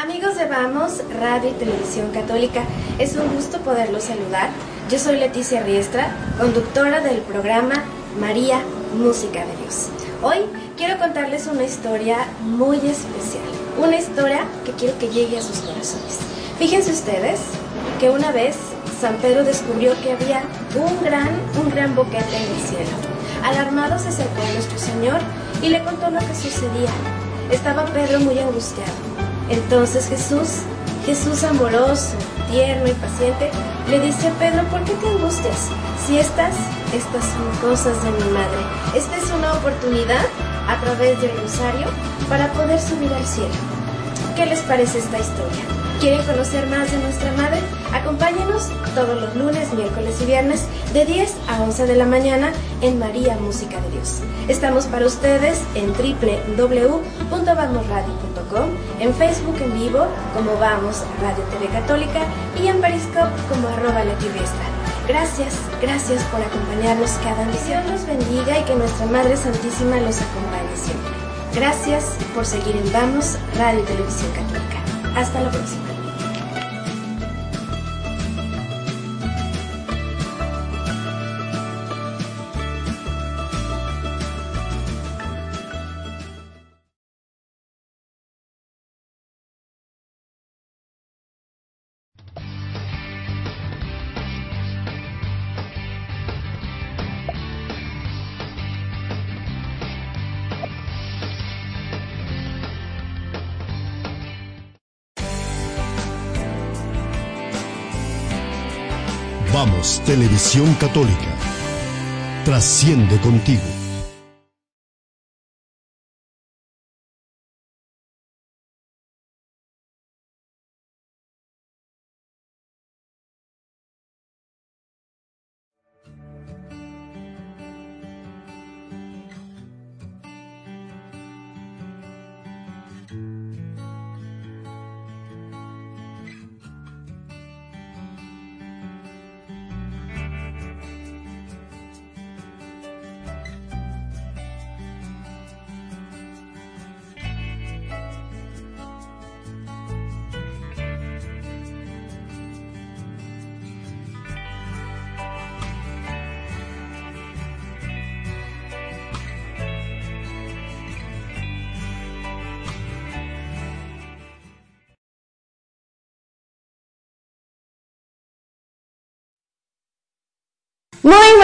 Amigos de Vamos, Radio y Televisión Católica, es un gusto poderlos saludar. Yo soy Leticia Riestra, conductora del programa María, Música de Dios. Hoy quiero contarles una historia muy especial, una historia que quiero que llegue a sus corazones. Fíjense ustedes que una vez San Pedro descubrió que había un gran, un gran boquete en el cielo. Alarmado se acercó a nuestro Señor y le contó lo que sucedía. Estaba Pedro muy angustiado. Entonces Jesús, Jesús amoroso, tierno y paciente, le dice a Pedro, ¿por qué te angustias? Si estas, estas son cosas de mi madre. Esta es una oportunidad a través del rosario para poder subir al cielo. ¿Qué les parece esta historia? ¿Quieren conocer más de nuestra madre? Acompáñenos todos los lunes, miércoles y viernes de 10 a 11 de la mañana en María Música de Dios. Estamos para ustedes en www.vamosradio.com, en Facebook en vivo como Vamos Radio TV Católica y en Periscope como arroba Gracias, gracias por acompañarnos cada misión. Dios los bendiga y que nuestra Madre Santísima los acompañe siempre. Gracias por seguir en Vamos Radio Televisión Católica. Hasta la próxima. Televisión Católica. Trasciende contigo.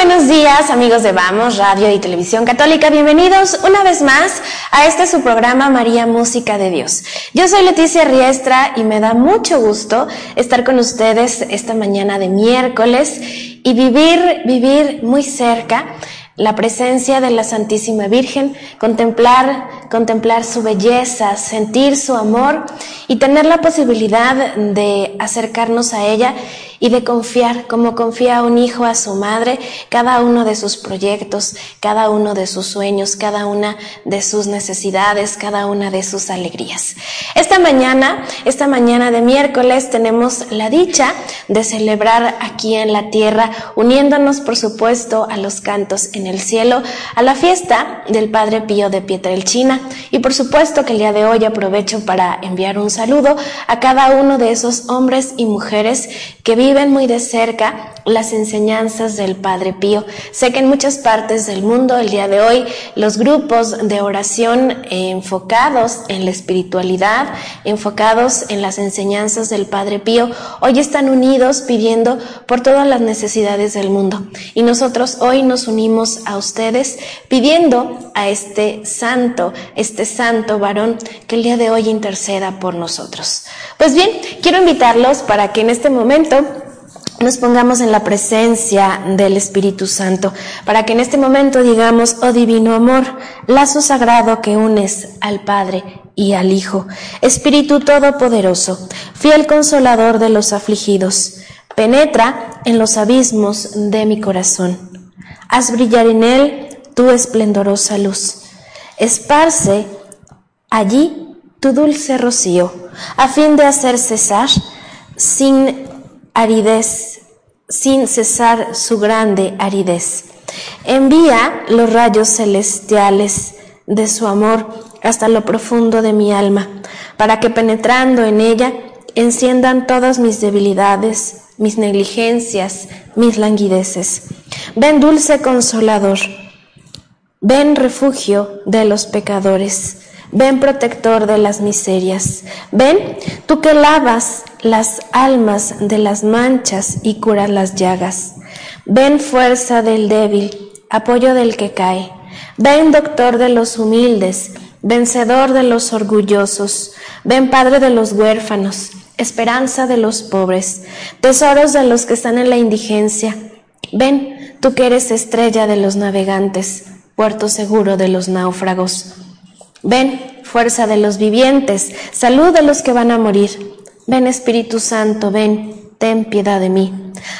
Buenos días amigos de Vamos, Radio y Televisión Católica. Bienvenidos una vez más a este su programa María Música de Dios. Yo soy Leticia Riestra y me da mucho gusto estar con ustedes esta mañana de miércoles y vivir, vivir muy cerca la presencia de la Santísima Virgen, contemplar, contemplar su belleza, sentir su amor y tener la posibilidad de acercarnos a ella y de confiar, como confía un hijo a su madre, cada uno de sus proyectos, cada uno de sus sueños, cada una de sus necesidades, cada una de sus alegrías. Esta mañana, esta mañana de miércoles, tenemos la dicha de celebrar aquí en la tierra, uniéndonos, por supuesto, a los cantos en el cielo, a la fiesta del Padre Pío de Pietrelchina. Y por supuesto que el día de hoy aprovecho para enviar un saludo a cada uno de esos hombres y mujeres que viven muy de cerca las enseñanzas del Padre Pío. Sé que en muchas partes del mundo el día de hoy los grupos de oración enfocados en la espiritualidad, enfocados en las enseñanzas del Padre Pío, hoy están unidos pidiendo por todas las necesidades del mundo. Y nosotros hoy nos unimos a ustedes pidiendo a este santo, este santo varón que el día de hoy interceda por nosotros. Pues bien, quiero invitarlos para que en este momento nos pongamos en la presencia del Espíritu Santo, para que en este momento digamos, oh divino amor, lazo sagrado que unes al Padre y al Hijo, Espíritu Todopoderoso, fiel consolador de los afligidos, penetra en los abismos de mi corazón. Haz brillar en él tu esplendorosa luz. Esparce allí tu dulce rocío, a fin de hacer cesar sin aridez, sin cesar su grande aridez. Envía los rayos celestiales de su amor hasta lo profundo de mi alma, para que penetrando en ella enciendan todas mis debilidades, mis negligencias, mis languideces. Ven dulce consolador, ven refugio de los pecadores, ven protector de las miserias, ven tú que lavas las almas de las manchas y curas las llagas, ven fuerza del débil, apoyo del que cae, ven doctor de los humildes, vencedor de los orgullosos, ven padre de los huérfanos, esperanza de los pobres, tesoros de los que están en la indigencia. Ven, tú que eres estrella de los navegantes, puerto seguro de los náufragos. Ven, fuerza de los vivientes, salud de los que van a morir. Ven, Espíritu Santo, ven, ten piedad de mí.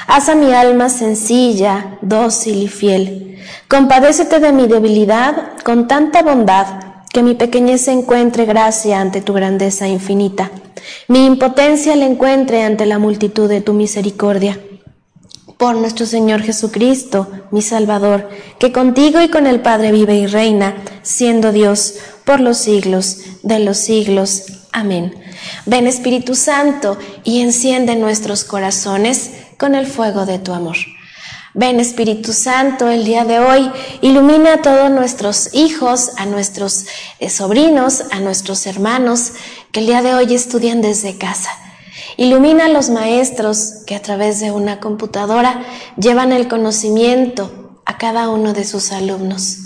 Haz a mi alma sencilla, dócil y fiel. Compadécete de mi debilidad con tanta bondad que mi pequeñez encuentre gracia ante tu grandeza infinita mi impotencia la encuentre ante la multitud de tu misericordia. Por nuestro Señor Jesucristo, mi Salvador, que contigo y con el Padre vive y reina, siendo Dios por los siglos de los siglos. Amén. Ven Espíritu Santo y enciende nuestros corazones con el fuego de tu amor. Ven Espíritu Santo el día de hoy, ilumina a todos nuestros hijos, a nuestros eh, sobrinos, a nuestros hermanos que el día de hoy estudian desde casa. Ilumina a los maestros que a través de una computadora llevan el conocimiento a cada uno de sus alumnos.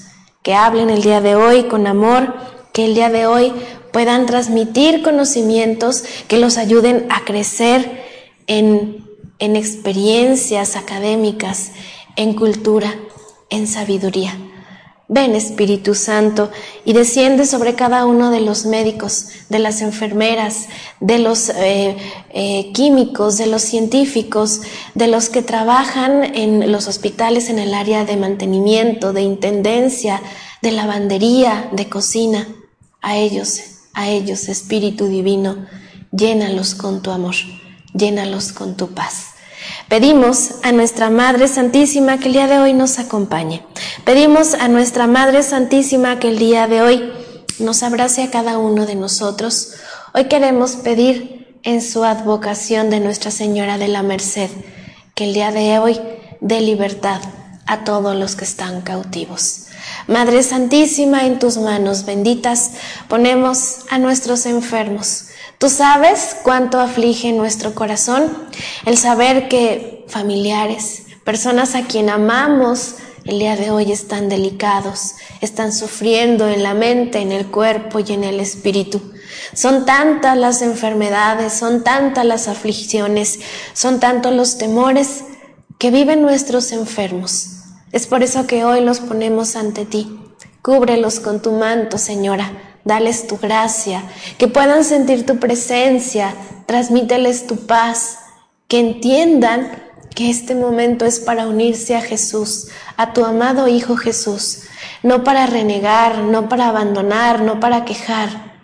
Que hablen el día de hoy con amor, que el día de hoy puedan transmitir conocimientos que los ayuden a crecer en en experiencias académicas, en cultura, en sabiduría. Ven Espíritu Santo y desciende sobre cada uno de los médicos, de las enfermeras, de los eh, eh, químicos, de los científicos, de los que trabajan en los hospitales en el área de mantenimiento, de intendencia, de lavandería, de cocina. A ellos, a ellos, Espíritu Divino, llénalos con tu amor, llénalos con tu paz. Pedimos a nuestra Madre Santísima que el día de hoy nos acompañe. Pedimos a nuestra Madre Santísima que el día de hoy nos abrace a cada uno de nosotros. Hoy queremos pedir en su advocación de Nuestra Señora de la Merced que el día de hoy dé libertad a todos los que están cautivos. Madre Santísima, en tus manos benditas ponemos a nuestros enfermos Tú sabes cuánto aflige nuestro corazón el saber que familiares, personas a quien amamos, el día de hoy están delicados, están sufriendo en la mente, en el cuerpo y en el espíritu. Son tantas las enfermedades, son tantas las aflicciones, son tantos los temores que viven nuestros enfermos. Es por eso que hoy los ponemos ante ti. Cúbrelos con tu manto, Señora. Dales tu gracia, que puedan sentir tu presencia, transmíteles tu paz, que entiendan que este momento es para unirse a Jesús, a tu amado Hijo Jesús, no para renegar, no para abandonar, no para quejar,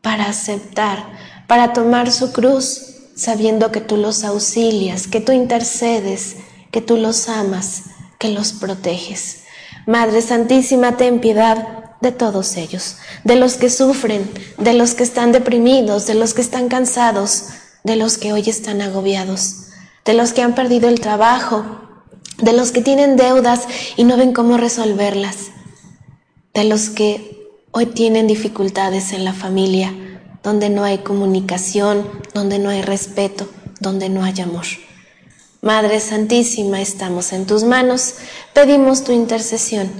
para aceptar, para tomar su cruz, sabiendo que tú los auxilias, que tú intercedes, que tú los amas, que los proteges. Madre Santísima, ten piedad de todos ellos, de los que sufren, de los que están deprimidos, de los que están cansados, de los que hoy están agobiados, de los que han perdido el trabajo, de los que tienen deudas y no ven cómo resolverlas, de los que hoy tienen dificultades en la familia, donde no hay comunicación, donde no hay respeto, donde no hay amor. Madre Santísima, estamos en tus manos, pedimos tu intercesión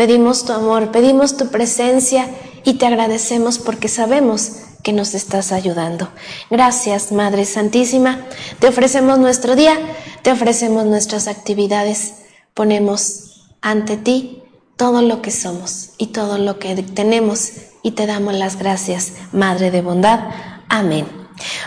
Pedimos tu amor, pedimos tu presencia y te agradecemos porque sabemos que nos estás ayudando. Gracias, Madre Santísima. Te ofrecemos nuestro día, te ofrecemos nuestras actividades. Ponemos ante ti todo lo que somos y todo lo que tenemos y te damos las gracias, Madre de bondad. Amén.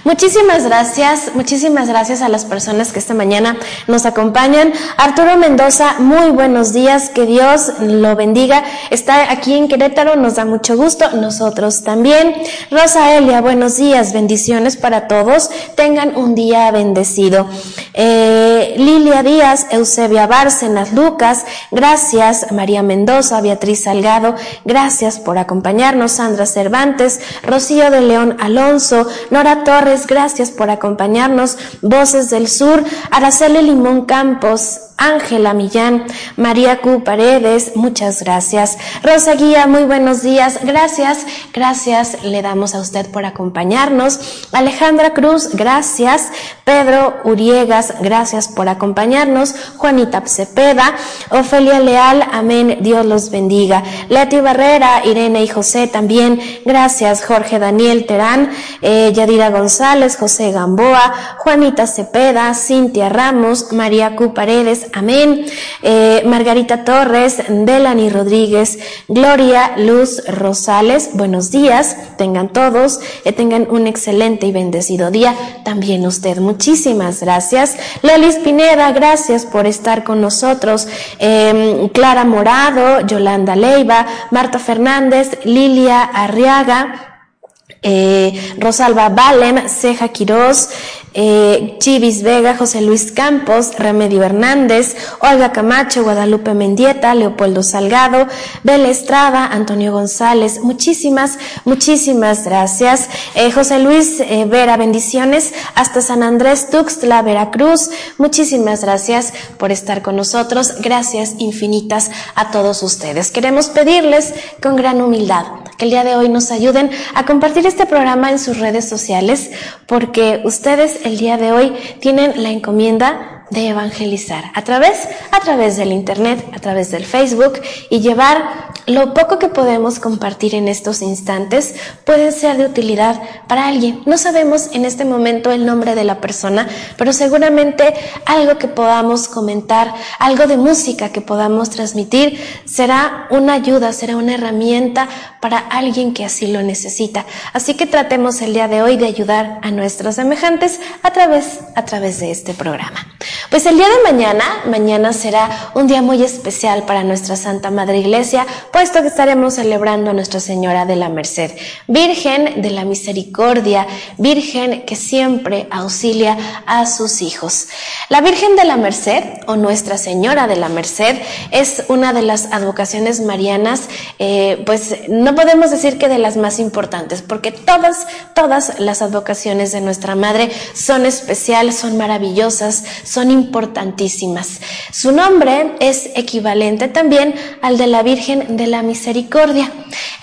Muchísimas gracias, muchísimas gracias a las personas que esta mañana nos acompañan. Arturo Mendoza, muy buenos días, que Dios lo bendiga. Está aquí en Querétaro, nos da mucho gusto, nosotros también. Rosa Elia, buenos días, bendiciones para todos. Tengan un día bendecido. Eh, Lilia Díaz, Eusebia Bárcenas, Lucas, gracias. María Mendoza, Beatriz Salgado, gracias por acompañarnos. Sandra Cervantes, Rocío de León Alonso, Nora Torres, gracias por acompañarnos. Voces del Sur, Araceli Limón Campos, Ángela Millán, María Q. Paredes, muchas gracias. Rosa Guía, muy buenos días. Gracias, gracias le damos a usted por acompañarnos. Alejandra Cruz, gracias. Pedro Uriegas, gracias por acompañarnos. Juanita Cepeda, Ofelia Leal, amén, Dios los bendiga. Leti Barrera, Irene y José también, gracias. Jorge Daniel Terán, eh, Yadira González, José Gamboa, Juanita Cepeda, Cintia Ramos, María Q. Paredes, amén. Eh, Margarita Torres, Delani Rodríguez, Gloria Luz Rosales, buenos días, tengan todos, eh, tengan un excelente y bendecido día, también usted, muchísimas gracias. Lelis Pineda, gracias por estar con nosotros. Em, Clara Morado, Yolanda Leiva, Marta Fernández, Lilia Arriaga, eh, Rosalba Valem, Ceja Quirós, eh, Chivis Vega, José Luis Campos, Remedio Hernández, Olga Camacho, Guadalupe Mendieta, Leopoldo Salgado, Bel Estrada, Antonio González, muchísimas, muchísimas gracias. Eh, José Luis eh, Vera, bendiciones hasta San Andrés Tuxtla, Veracruz, muchísimas gracias por estar con nosotros, gracias infinitas a todos ustedes. Queremos pedirles con gran humildad que el día de hoy nos ayuden a compartir este programa en sus redes sociales porque ustedes el día de hoy tienen la encomienda de evangelizar a través, a través del internet, a través del Facebook y llevar lo poco que podemos compartir en estos instantes puede ser de utilidad para alguien. No sabemos en este momento el nombre de la persona, pero seguramente algo que podamos comentar, algo de música que podamos transmitir, será una ayuda, será una herramienta para alguien que así lo necesita. Así que tratemos el día de hoy de ayudar a nuestros semejantes a través, a través de este programa. Pues el día de mañana, mañana será un día muy especial para nuestra Santa Madre Iglesia, puesto que estaremos celebrando a Nuestra Señora de la Merced, Virgen de la Misericordia, Virgen que siempre auxilia a sus hijos. La Virgen de la Merced o Nuestra Señora de la Merced es una de las advocaciones marianas, eh, pues no podemos decir que de las más importantes, porque todas, todas las advocaciones de nuestra Madre son especiales, son maravillosas, son importantísimas. Su nombre es equivalente también al de la Virgen de la Misericordia.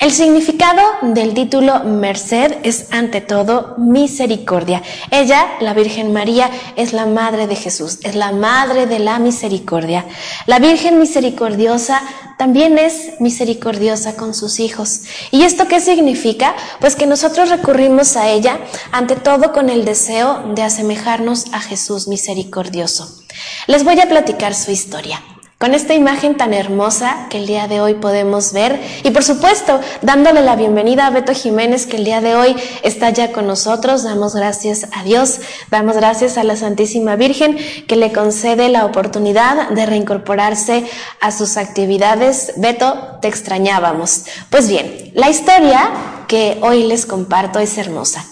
El significado del título Merced es ante todo misericordia. Ella, la Virgen María, es la Madre de Jesús, es la Madre de la Misericordia. La Virgen Misericordiosa también es misericordiosa con sus hijos. ¿Y esto qué significa? Pues que nosotros recurrimos a ella ante todo con el deseo de asemejarnos a Jesús misericordioso. Les voy a platicar su historia con esta imagen tan hermosa que el día de hoy podemos ver y por supuesto dándole la bienvenida a Beto Jiménez que el día de hoy está ya con nosotros, damos gracias a Dios, damos gracias a la Santísima Virgen que le concede la oportunidad de reincorporarse a sus actividades. Beto, te extrañábamos. Pues bien, la historia que hoy les comparto es hermosa.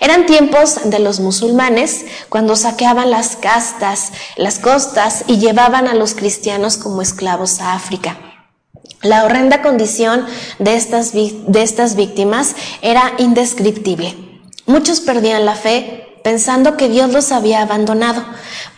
Eran tiempos de los musulmanes cuando saqueaban las castas, las costas y llevaban a los cristianos como esclavos a África. La horrenda condición de estas, de estas víctimas era indescriptible. Muchos perdían la fe pensando que Dios los había abandonado,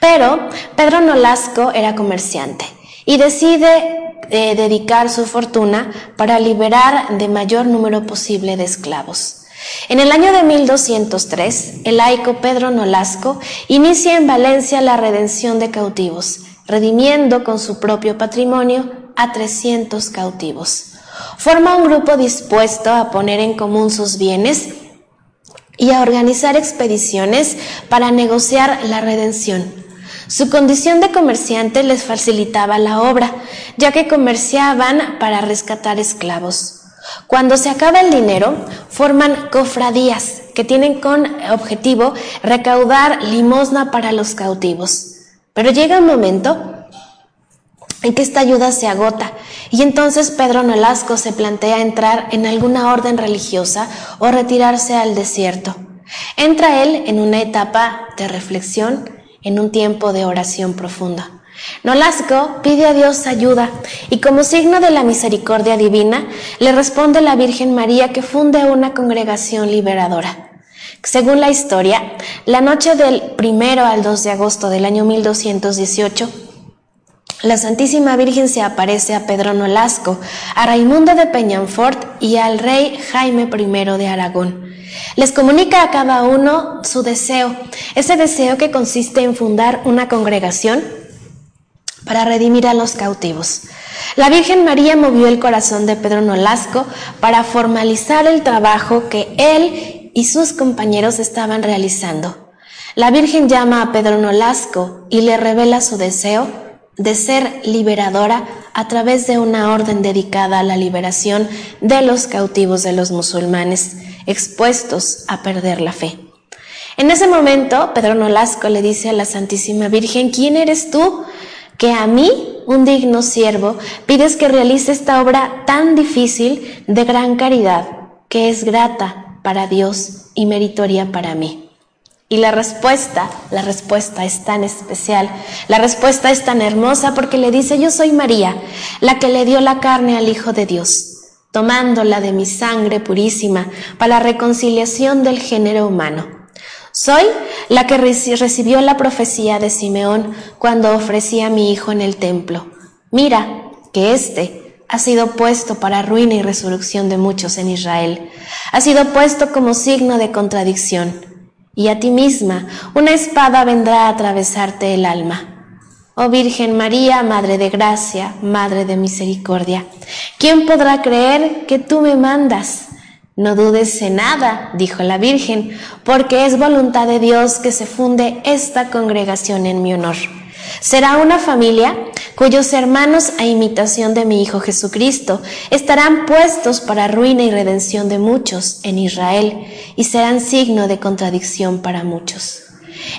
pero Pedro Nolasco era comerciante y decide eh, dedicar su fortuna para liberar de mayor número posible de esclavos. En el año de 1203, el laico Pedro Nolasco inicia en Valencia la redención de cautivos, redimiendo con su propio patrimonio a 300 cautivos. Forma un grupo dispuesto a poner en común sus bienes y a organizar expediciones para negociar la redención. Su condición de comerciante les facilitaba la obra, ya que comerciaban para rescatar esclavos. Cuando se acaba el dinero, forman cofradías que tienen con objetivo recaudar limosna para los cautivos. Pero llega un momento en que esta ayuda se agota y entonces Pedro Nolasco se plantea entrar en alguna orden religiosa o retirarse al desierto. Entra él en una etapa de reflexión en un tiempo de oración profunda. Nolasco pide a Dios ayuda y como signo de la misericordia divina le responde la Virgen María que funde una congregación liberadora. Según la historia, la noche del primero al 2 de agosto del año 1218, la Santísima Virgen se aparece a Pedro Nolasco, a Raimundo de Peñanfort y al rey Jaime I de Aragón. Les comunica a cada uno su deseo, ese deseo que consiste en fundar una congregación para redimir a los cautivos. La Virgen María movió el corazón de Pedro Nolasco para formalizar el trabajo que él y sus compañeros estaban realizando. La Virgen llama a Pedro Nolasco y le revela su deseo de ser liberadora a través de una orden dedicada a la liberación de los cautivos de los musulmanes expuestos a perder la fe. En ese momento, Pedro Nolasco le dice a la Santísima Virgen, ¿quién eres tú? Que a mí, un digno siervo, pides que realice esta obra tan difícil de gran caridad, que es grata para Dios y meritoria para mí. Y la respuesta, la respuesta es tan especial, la respuesta es tan hermosa porque le dice, yo soy María, la que le dio la carne al Hijo de Dios, tomándola de mi sangre purísima para la reconciliación del género humano. Soy la que recibió la profecía de Simeón cuando ofrecí a mi Hijo en el templo. Mira que éste ha sido puesto para ruina y resurrección de muchos en Israel. Ha sido puesto como signo de contradicción y a ti misma una espada vendrá a atravesarte el alma. Oh Virgen María, Madre de Gracia, Madre de Misericordia, ¿quién podrá creer que tú me mandas? No dudes en nada, dijo la Virgen, porque es voluntad de Dios que se funde esta congregación en mi honor. Será una familia cuyos hermanos, a imitación de mi Hijo Jesucristo, estarán puestos para ruina y redención de muchos en Israel y serán signo de contradicción para muchos.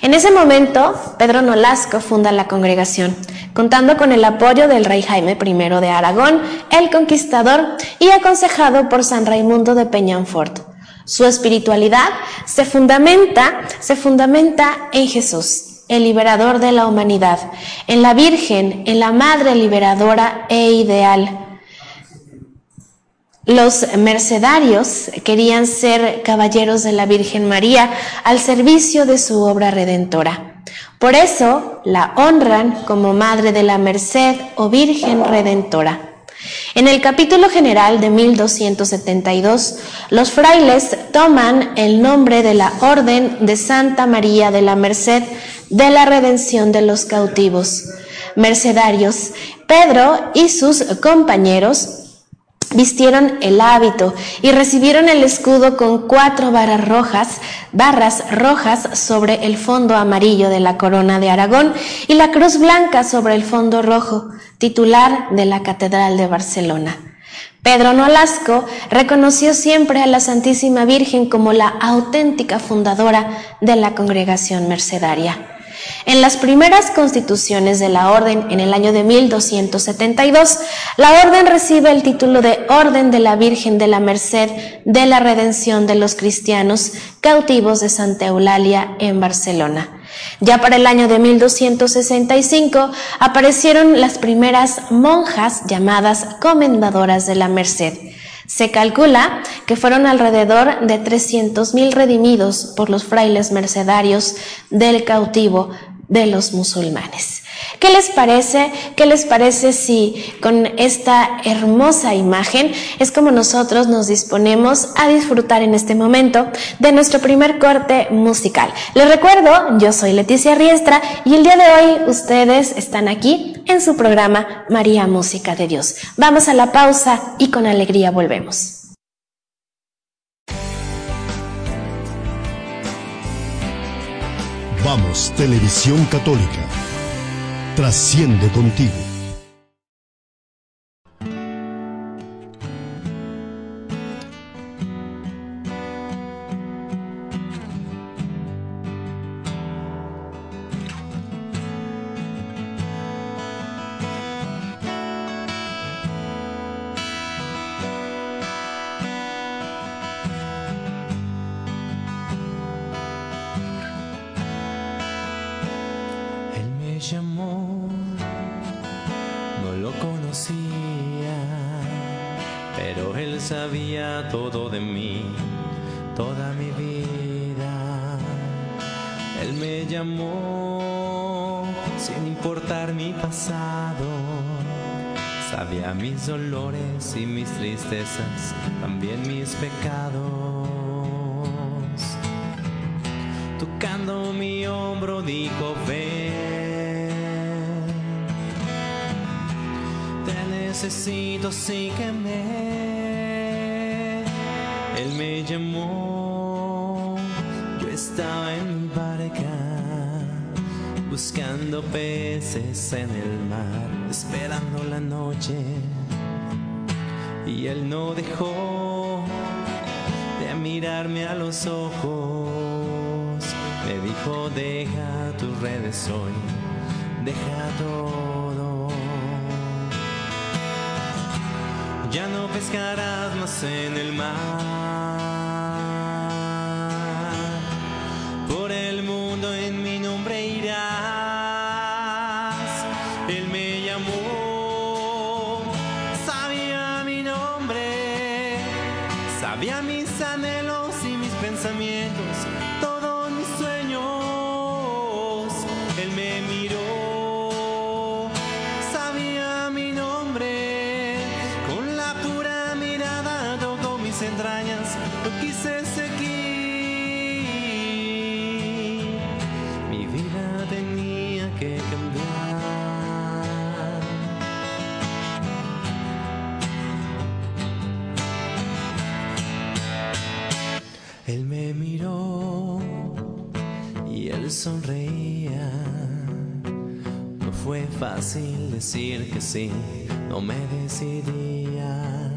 En ese momento, Pedro Nolasco funda la congregación, contando con el apoyo del rey Jaime I de Aragón, el conquistador, y aconsejado por San Raimundo de Peñanfort. Su espiritualidad se fundamenta, se fundamenta en Jesús, el liberador de la humanidad, en la Virgen, en la Madre liberadora e ideal. Los mercedarios querían ser caballeros de la Virgen María al servicio de su obra redentora. Por eso la honran como Madre de la Merced o Virgen Redentora. En el capítulo general de 1272, los frailes toman el nombre de la Orden de Santa María de la Merced de la redención de los cautivos. Mercedarios, Pedro y sus compañeros vistieron el hábito y recibieron el escudo con cuatro barras rojas, barras rojas sobre el fondo amarillo de la corona de Aragón y la cruz blanca sobre el fondo rojo, titular de la Catedral de Barcelona. Pedro Nolasco reconoció siempre a la Santísima Virgen como la auténtica fundadora de la congregación mercedaria. En las primeras constituciones de la orden en el año de 1272, la orden recibe el título de Orden de la Virgen de la Merced de la Redención de los Cristianos cautivos de Santa Eulalia en Barcelona. Ya para el año de 1265 aparecieron las primeras monjas llamadas comendadoras de la Merced. Se calcula que fueron alrededor de 300.000 redimidos por los frailes mercedarios del cautivo de los musulmanes. ¿Qué les parece? ¿Qué les parece si con esta hermosa imagen es como nosotros nos disponemos a disfrutar en este momento de nuestro primer corte musical? Les recuerdo, yo soy Leticia Riestra y el día de hoy ustedes están aquí en su programa María Música de Dios. Vamos a la pausa y con alegría volvemos. Vamos, Televisión Católica. Trasciende contigo. Él me llamó sin importar mi pasado. Sabía mis dolores y mis tristezas, también mis pecados. Tocando mi hombro dijo, ven. Te necesito, sígueme. Él me llamó, yo estaba en barca, buscando peces en el mar, esperando la noche. Y él no dejó de mirarme a los ojos. Me dijo, deja tus redes hoy, deja todo. Ya no pescarás más en el mar. Anhelos y mis pensamientos, sonreía. No fue fácil decir que sí, no me decidía.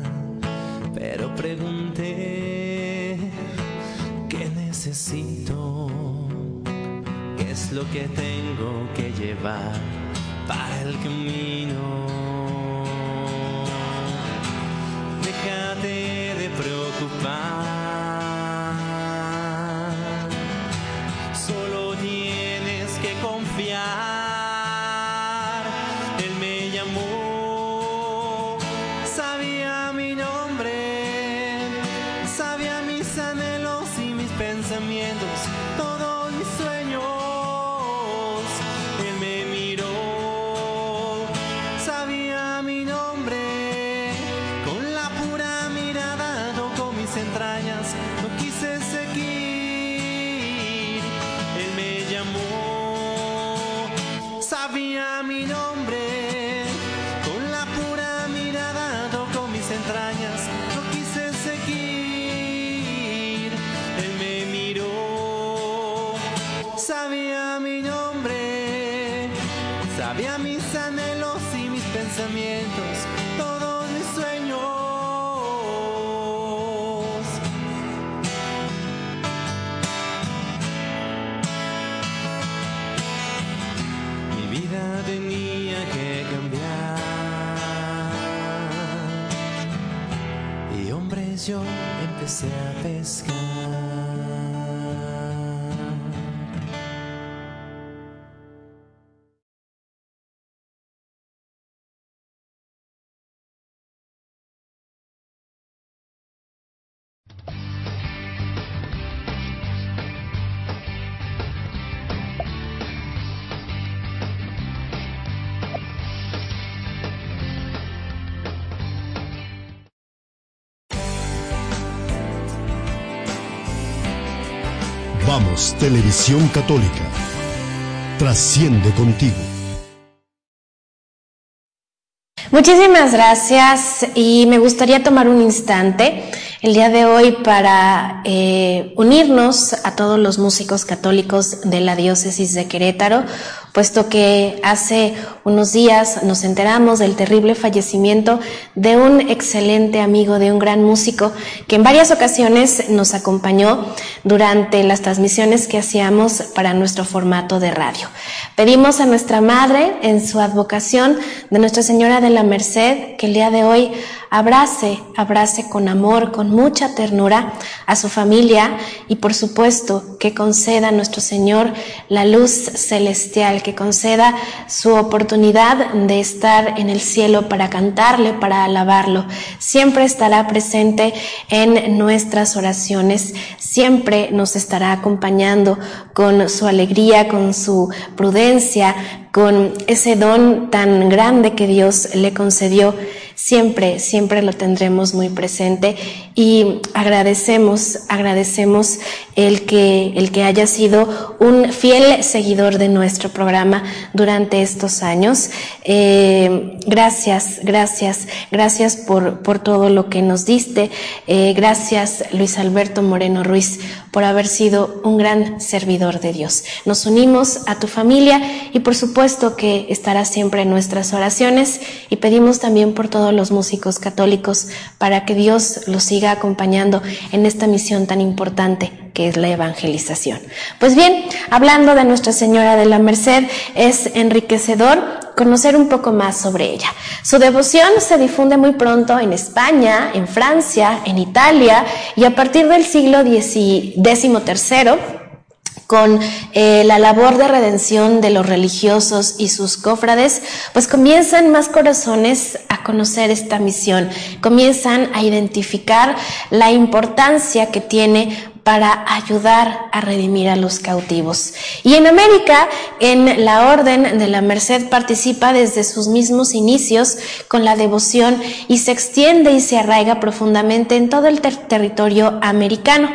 Pero pregunté, ¿qué necesito? ¿Qué es lo que tengo que llevar para el camino? Déjate de preocupar. Vamos, Televisión Católica. Trasciende contigo. Muchísimas gracias y me gustaría tomar un instante el día de hoy para eh, unirnos a todos los músicos católicos de la diócesis de Querétaro, puesto que hace unos días nos enteramos del terrible fallecimiento de un excelente amigo, de un gran músico que en varias ocasiones nos acompañó durante las transmisiones que hacíamos para nuestro formato de radio. Pedimos a nuestra Madre, en su advocación de Nuestra Señora de la Merced, que el día de hoy abrace, abrace con amor, con mucha ternura a su familia y por supuesto que conceda a nuestro Señor la luz celestial que conceda su oportunidad de estar en el cielo para cantarle, para alabarlo. Siempre estará presente en nuestras oraciones, siempre nos estará acompañando con su alegría, con su prudencia, con ese don tan grande que Dios le concedió siempre, siempre lo tendremos muy presente y agradecemos, agradecemos el que, el que haya sido un fiel seguidor de nuestro programa durante estos años. Eh, gracias, gracias, gracias por, por, todo lo que nos diste. Eh, gracias, Luis Alberto Moreno Ruiz, por haber sido un gran servidor de Dios. Nos unimos a tu familia y por supuesto que estará siempre en nuestras oraciones y pedimos también por todos los músicos católicos para que Dios los siga acompañando en esta misión tan importante que es la evangelización. Pues bien, hablando de Nuestra Señora de la Merced, es enriquecedor conocer un poco más sobre ella. Su devoción se difunde muy pronto en España, en Francia, en Italia y a partir del siglo XIII con eh, la labor de redención de los religiosos y sus cofrades, pues comienzan más corazones a conocer esta misión, comienzan a identificar la importancia que tiene para ayudar a redimir a los cautivos. Y en América, en la Orden de la Merced participa desde sus mismos inicios con la devoción y se extiende y se arraiga profundamente en todo el territorio americano.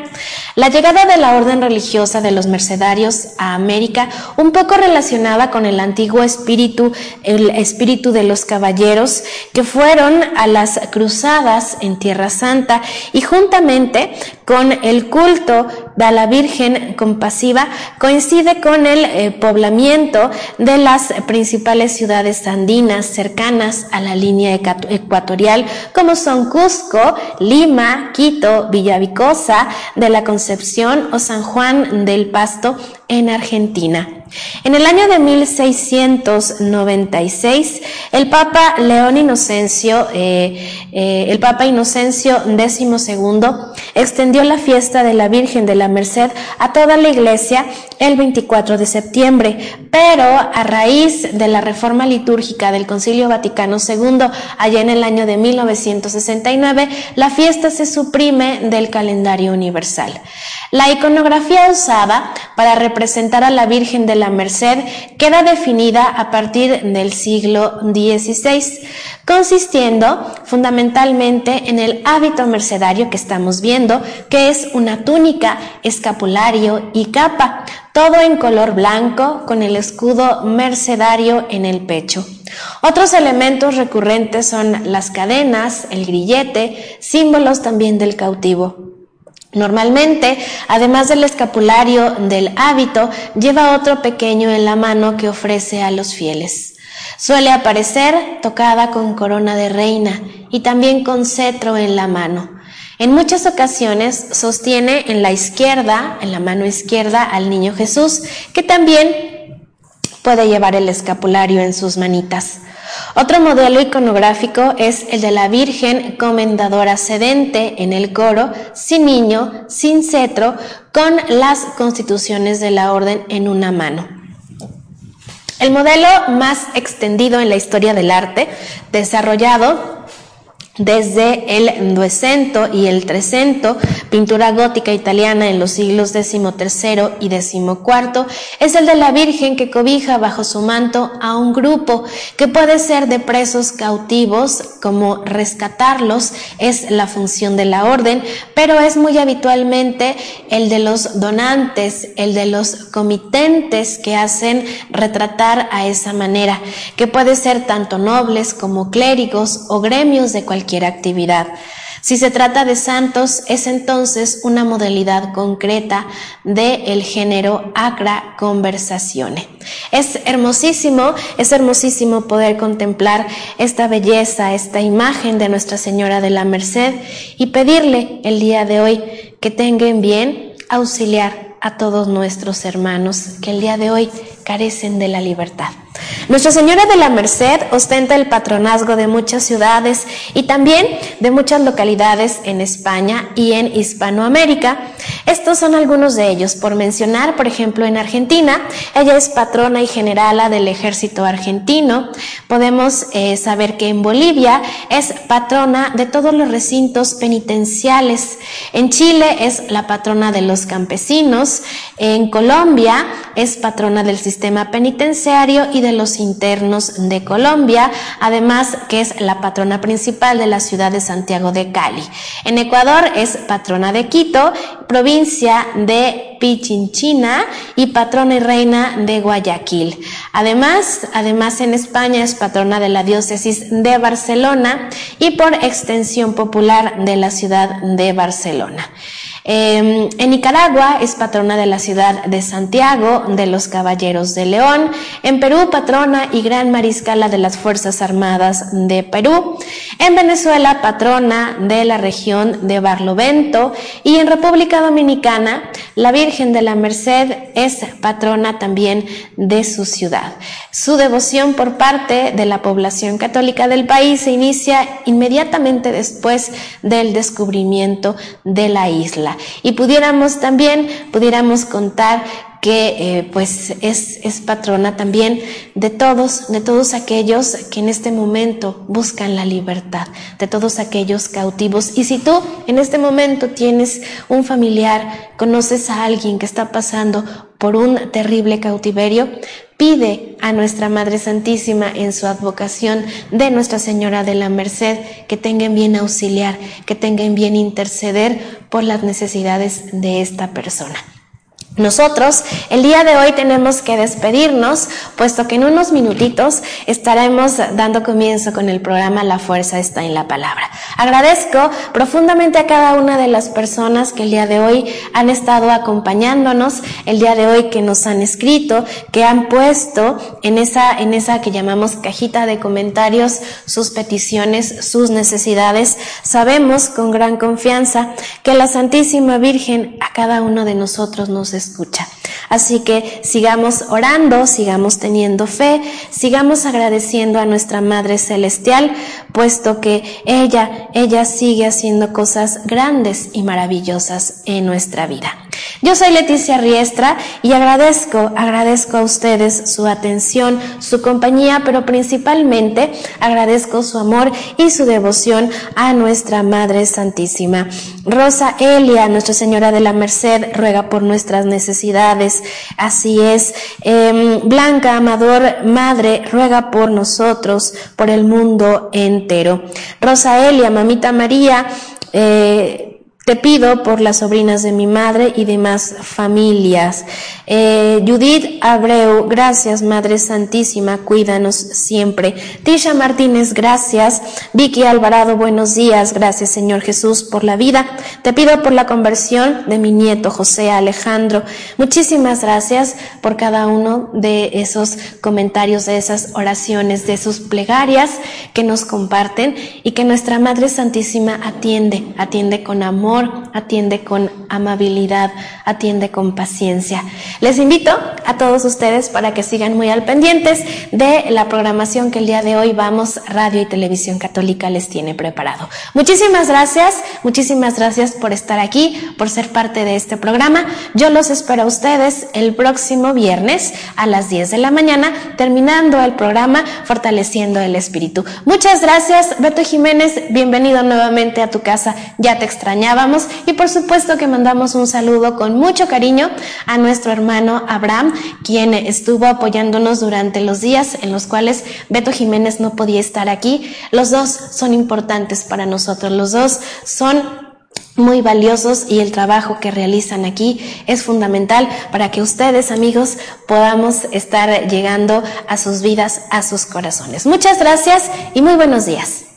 La llegada de la orden religiosa de los mercedarios a América, un poco relacionada con el antiguo espíritu, el espíritu de los caballeros que fueron a las cruzadas en Tierra Santa y juntamente con el culto de la Virgen compasiva coincide con el eh, poblamiento de las principales ciudades andinas cercanas a la línea ecuatorial como son Cusco, Lima, Quito, Villavicosa de la Concepción o San Juan del Pasto en Argentina. En el año de 1696, el Papa León Inocencio, eh, eh, el Papa Inocencio XII, extendió la fiesta de la Virgen de la Merced a toda la iglesia el 24 de septiembre, pero a raíz de la reforma litúrgica del Concilio Vaticano II, allá en el año de 1969, la fiesta se suprime del calendario universal. La iconografía usada para representar a la Virgen de la Merced queda definida a partir del siglo XVI, consistiendo fundamentalmente en el hábito mercedario que estamos viendo, que es una túnica, escapulario y capa, todo en color blanco con el escudo mercedario en el pecho. Otros elementos recurrentes son las cadenas, el grillete, símbolos también del cautivo. Normalmente, además del escapulario del hábito, lleva otro pequeño en la mano que ofrece a los fieles. Suele aparecer tocada con corona de reina y también con cetro en la mano. En muchas ocasiones sostiene en la izquierda, en la mano izquierda, al niño Jesús, que también puede llevar el escapulario en sus manitas. Otro modelo iconográfico es el de la Virgen Comendadora Sedente en el coro, sin niño, sin cetro, con las constituciones de la orden en una mano. El modelo más extendido en la historia del arte, desarrollado desde el Duecento y el Trecento, pintura gótica italiana en los siglos XIII y XIV, es el de la Virgen que cobija bajo su manto a un grupo que puede ser de presos cautivos, como rescatarlos es la función de la orden, pero es muy habitualmente el de los donantes, el de los comitentes que hacen retratar a esa manera, que puede ser tanto nobles como clérigos o gremios de cualquier actividad. Si se trata de santos, es entonces una modalidad concreta del género acra conversazione. Es hermosísimo, es hermosísimo poder contemplar esta belleza, esta imagen de Nuestra Señora de la Merced y pedirle el día de hoy que tengan bien auxiliar a todos nuestros hermanos que el día de hoy carecen de la libertad. Nuestra Señora de la Merced ostenta el patronazgo de muchas ciudades y también de muchas localidades en España y en Hispanoamérica. Estos son algunos de ellos. Por mencionar, por ejemplo, en Argentina, ella es patrona y generala del ejército argentino. Podemos eh, saber que en Bolivia es patrona de todos los recintos penitenciales. En Chile es la patrona de los campesinos. En Colombia es patrona del sistema penitenciario y de los internos de Colombia. Además que es la patrona principal de la ciudad de Santiago de Cali. En Ecuador es patrona de Quito, provincia de Pichinchina y patrona y reina de Guayaquil. Además, además en España es patrona de la diócesis de Barcelona y por extensión popular de la ciudad de Barcelona. Em, en Nicaragua es patrona de la ciudad de Santiago, de los Caballeros de León. En Perú, patrona y gran mariscala de las Fuerzas Armadas de Perú. En Venezuela, patrona de la región de Barlovento. Y en República Dominicana, la Virgen de la Merced es patrona también de su ciudad. Su devoción por parte de la población católica del país se inicia inmediatamente después del descubrimiento de la isla y pudiéramos también, pudiéramos contar que eh, pues es, es patrona también de todos, de todos aquellos que en este momento buscan la libertad, de todos aquellos cautivos. Y si tú en este momento tienes un familiar, conoces a alguien que está pasando por un terrible cautiverio, pide a nuestra Madre Santísima en su advocación de Nuestra Señora de la Merced que tengan bien auxiliar, que tengan bien interceder por las necesidades de esta persona. Nosotros el día de hoy tenemos que despedirnos, puesto que en unos minutitos estaremos dando comienzo con el programa La Fuerza está en la Palabra. Agradezco profundamente a cada una de las personas que el día de hoy han estado acompañándonos, el día de hoy que nos han escrito, que han puesto en esa, en esa que llamamos cajita de comentarios sus peticiones, sus necesidades. Sabemos con gran confianza que la Santísima Virgen a cada uno de nosotros nos escucha. Así que sigamos orando, sigamos teniendo fe, sigamos agradeciendo a nuestra Madre Celestial, puesto que ella, ella sigue haciendo cosas grandes y maravillosas en nuestra vida. Yo soy Leticia Riestra y agradezco, agradezco a ustedes su atención, su compañía, pero principalmente agradezco su amor y su devoción a nuestra Madre Santísima. Rosa Elia, Nuestra Señora de la Merced, ruega por nuestras necesidades. Así es. Em, Blanca Amador, Madre, ruega por nosotros, por el mundo entero. Rosa Elia, Mamita María, eh, te pido por las sobrinas de mi madre y demás familias. Eh, Judith Abreu, gracias Madre Santísima, cuídanos siempre. Tisha Martínez, gracias. Vicky Alvarado, buenos días. Gracias Señor Jesús por la vida. Te pido por la conversión de mi nieto José Alejandro. Muchísimas gracias por cada uno de esos comentarios, de esas oraciones, de sus plegarias que nos comparten y que nuestra Madre Santísima atiende, atiende con amor amor atiende con amabilidad, atiende con paciencia. Les invito a todos ustedes para que sigan muy al pendientes de la programación que el día de hoy vamos Radio y Televisión Católica les tiene preparado. Muchísimas gracias, muchísimas gracias por estar aquí, por ser parte de este programa. Yo los espero a ustedes el próximo viernes a las 10 de la mañana, terminando el programa Fortaleciendo el Espíritu. Muchas gracias, Beto Jiménez, bienvenido nuevamente a tu casa, ya te extrañaba y por supuesto que mandamos un saludo con mucho cariño a nuestro hermano Abraham, quien estuvo apoyándonos durante los días en los cuales Beto Jiménez no podía estar aquí. Los dos son importantes para nosotros, los dos son muy valiosos y el trabajo que realizan aquí es fundamental para que ustedes amigos podamos estar llegando a sus vidas, a sus corazones. Muchas gracias y muy buenos días.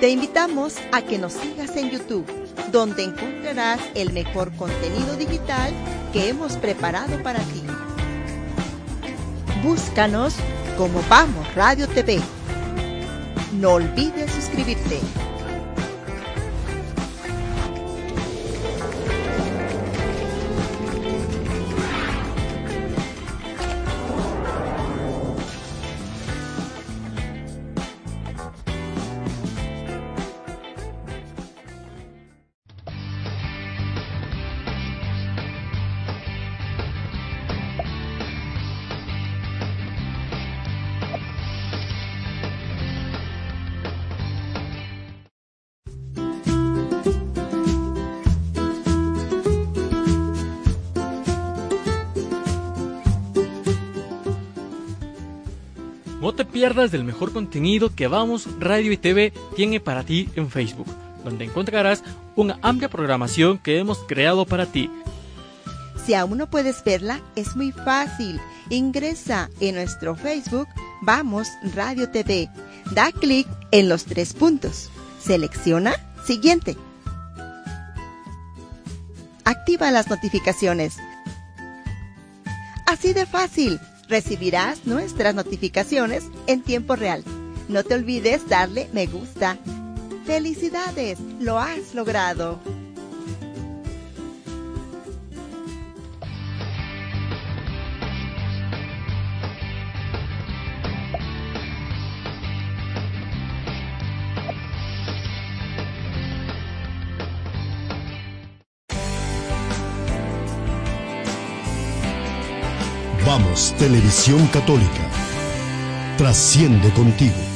Te invitamos a que nos sigas en YouTube, donde encontrarás el mejor contenido digital que hemos preparado para ti. Búscanos como Vamos Radio TV. No olvides suscribirte. Pierdas del mejor contenido que Vamos Radio y TV tiene para ti en Facebook, donde encontrarás una amplia programación que hemos creado para ti. Si aún no puedes verla, es muy fácil. Ingresa en nuestro Facebook Vamos Radio TV. Da clic en los tres puntos. Selecciona Siguiente. Activa las notificaciones. Así de fácil recibirás nuestras notificaciones en tiempo real. No te olvides darle me gusta. ¡Felicidades! ¡Lo has logrado! Televisión Católica. Trasciende contigo.